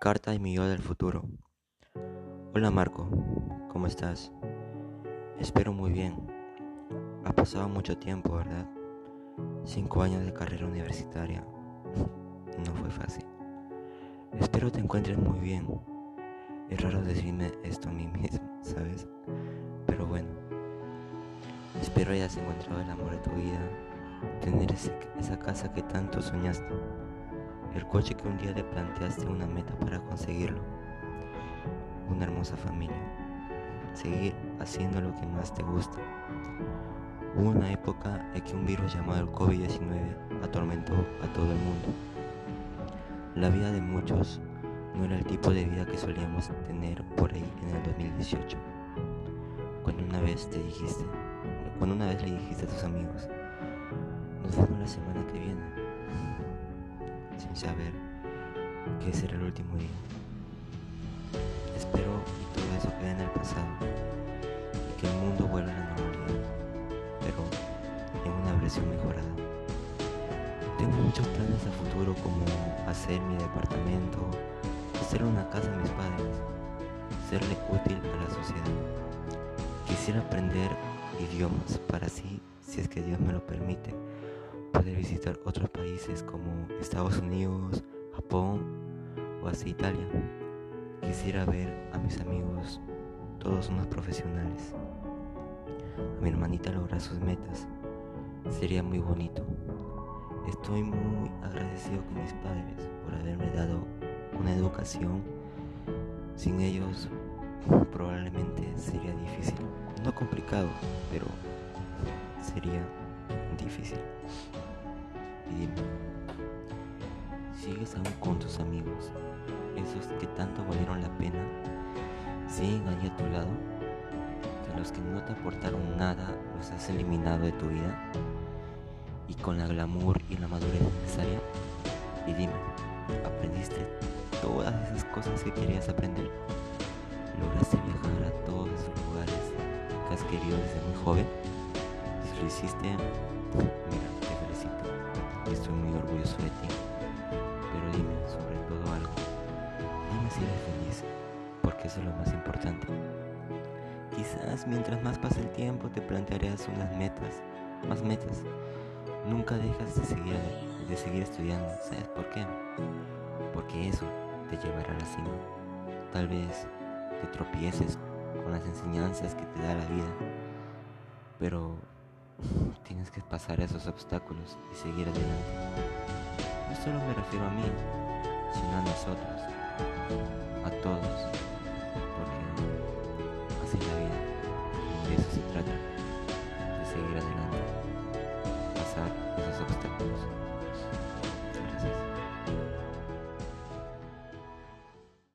Carta de mi yo del futuro. Hola Marco, ¿cómo estás? Espero muy bien. Ha pasado mucho tiempo, ¿verdad? Cinco años de carrera universitaria. No fue fácil. Espero te encuentres muy bien. Es raro decirme esto a mí mismo, ¿sabes? Pero bueno. Espero hayas encontrado el amor de tu vida. Tener esa casa que tanto soñaste el coche que un día te planteaste una meta para conseguirlo, una hermosa familia, seguir haciendo lo que más te gusta. Hubo una época en que un virus llamado el COVID-19 atormentó a todo el mundo. La vida de muchos no era el tipo de vida que solíamos tener por ahí en el 2018. Cuando una vez te dijiste, cuando una vez le dijiste a tus amigos, nos vemos la semana que viene saber que ese era el último día. Espero que todo eso quede en el pasado y que el mundo vuelva a la normalidad, pero en una versión mejorada. Tengo muchos planes a futuro como hacer mi departamento, hacer una casa a mis padres, serle útil a la sociedad. Quisiera aprender idiomas para así, si es que Dios me lo permite, poder visitar otros países como Estados Unidos, Japón o hasta Italia. Quisiera ver a mis amigos, todos unos profesionales. A mi hermanita lograr sus metas. Sería muy bonito. Estoy muy agradecido con mis padres por haberme dado una educación. Sin ellos probablemente sería difícil. No complicado, pero sería difícil. Dime, ¿sigues aún con tus amigos? Esos que tanto valieron la pena, siguen ahí a tu lado, que los que no te aportaron nada los has eliminado de tu vida y con la glamour y la madurez necesaria. Y dime, ¿aprendiste todas esas cosas que querías aprender? ¿Lograste viajar a todos esos lugares que has querido desde muy joven? Si lo hiciste, Mira. Estoy muy orgulloso de ti. Pero dime sobre todo algo. Dime si eres feliz, porque eso es lo más importante. Quizás mientras más pase el tiempo te plantearás unas metas, más metas. Nunca dejas de seguir, de seguir estudiando. ¿Sabes por qué? Porque eso te llevará a la cima. Tal vez te tropieces con las enseñanzas que te da la vida, pero Tienes que pasar esos obstáculos y seguir adelante. No solo me refiero a mí, sino a nosotros, a todos, porque así es la vida. De eso se trata, de seguir adelante, pasar esos obstáculos.